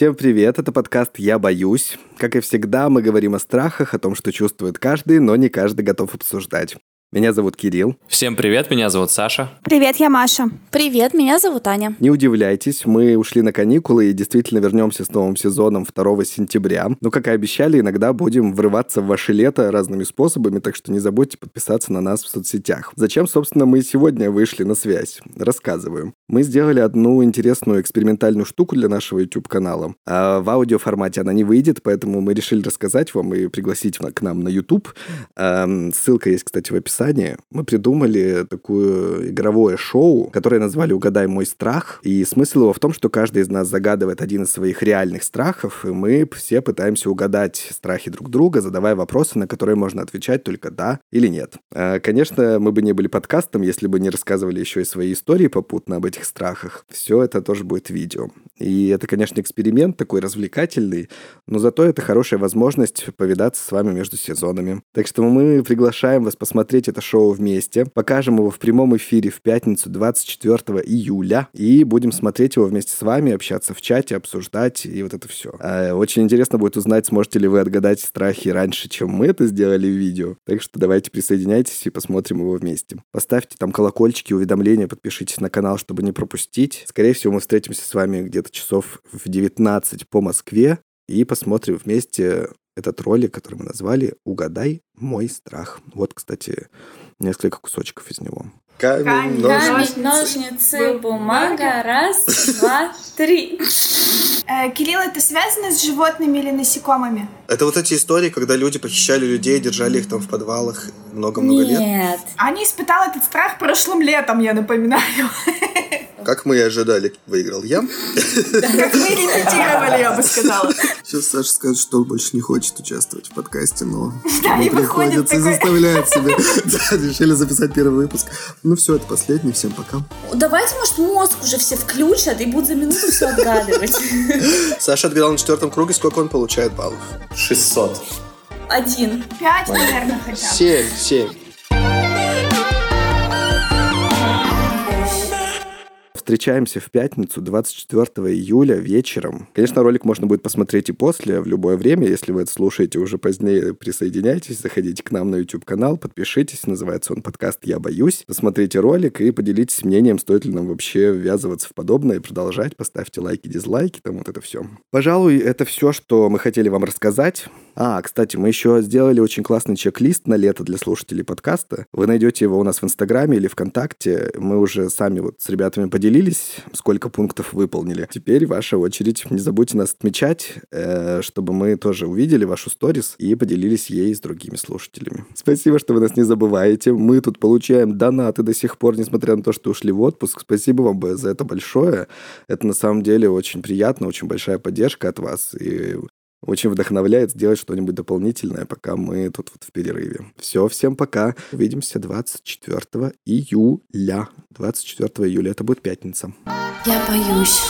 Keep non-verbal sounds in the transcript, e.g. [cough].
Всем привет, это подкаст «Я боюсь». Как и всегда, мы говорим о страхах, о том, что чувствует каждый, но не каждый готов обсуждать. Меня зовут Кирилл. Всем привет, меня зовут Саша. Привет, я Маша. Привет, меня зовут Аня. Не удивляйтесь, мы ушли на каникулы и действительно вернемся с новым сезоном 2 сентября. Но, как и обещали, иногда будем врываться в ваше лето разными способами, так что не забудьте подписаться на нас в соцсетях. Зачем, собственно, мы сегодня вышли на связь? Рассказываю. Мы сделали одну интересную экспериментальную штуку для нашего YouTube-канала. А в аудиоформате она не выйдет, поэтому мы решили рассказать вам и пригласить к нам на YouTube. Ссылка есть, кстати, в описании описании, мы придумали такое игровое шоу, которое назвали «Угадай мой страх». И смысл его в том, что каждый из нас загадывает один из своих реальных страхов, и мы все пытаемся угадать страхи друг друга, задавая вопросы, на которые можно отвечать только «да» или «нет». А, конечно, мы бы не были подкастом, если бы не рассказывали еще и свои истории попутно об этих страхах. Все это тоже будет видео. И это, конечно, эксперимент такой развлекательный, но зато это хорошая возможность повидаться с вами между сезонами. Так что мы приглашаем вас посмотреть это шоу вместе. Покажем его в прямом эфире в пятницу 24 июля. И будем смотреть его вместе с вами, общаться в чате, обсуждать и вот это все. А, очень интересно будет узнать, сможете ли вы отгадать страхи раньше, чем мы это сделали в видео. Так что давайте присоединяйтесь и посмотрим его вместе. Поставьте там колокольчики, уведомления, подпишитесь на канал, чтобы не пропустить. Скорее всего, мы встретимся с вами где-то часов в 19 по Москве и посмотрим вместе этот ролик, который мы назвали «Угадай мой страх». Вот, кстати, несколько кусочков из него. Камень, Камень ножницы, ножницы, бумага. Раз, два, три. Э, Кирилл, это связано с животными или насекомыми? Это вот эти истории, когда люди похищали людей, держали их там в подвалах много-много лет? Нет. Аня испытала этот страх прошлым летом, я напоминаю. Как мы и ожидали, выиграл я. Как мы имитировали, я бы сказала. Сейчас Саша скажет, что он больше не хочет участвовать в подкасте, но [laughs] да, и приходится и заставляет себя. [laughs] решили записать первый выпуск. Ну все, это последний. Всем пока. Давайте, может, мозг уже все включат и будут за минуту все отгадывать. [laughs] Саша отгадал на четвертом круге. Сколько он получает баллов? 600. Один. Пять, наверное, хотя бы. Семь, семь. Встречаемся в пятницу, 24 июля вечером. Конечно, ролик можно будет посмотреть и после, в любое время. Если вы это слушаете уже позднее, присоединяйтесь, заходите к нам на YouTube-канал, подпишитесь. Называется он подкаст «Я боюсь». Посмотрите ролик и поделитесь мнением, стоит ли нам вообще ввязываться в подобное и продолжать. Поставьте лайки, дизлайки, там вот это все. Пожалуй, это все, что мы хотели вам рассказать. А, кстати, мы еще сделали очень классный чек-лист на лето для слушателей подкаста. Вы найдете его у нас в Инстаграме или ВКонтакте. Мы уже сами вот с ребятами поделились поделились, сколько пунктов выполнили. Теперь ваша очередь. Не забудьте нас отмечать, э, чтобы мы тоже увидели вашу сторис и поделились ей с другими слушателями. Спасибо, что вы нас не забываете. Мы тут получаем донаты до сих пор, несмотря на то, что ушли в отпуск. Спасибо вам за это большое. Это на самом деле очень приятно, очень большая поддержка от вас. И очень вдохновляет сделать что-нибудь дополнительное, пока мы тут вот в перерыве. Все, всем пока. Увидимся 24 июля. 24 июля, это будет пятница. Я боюсь.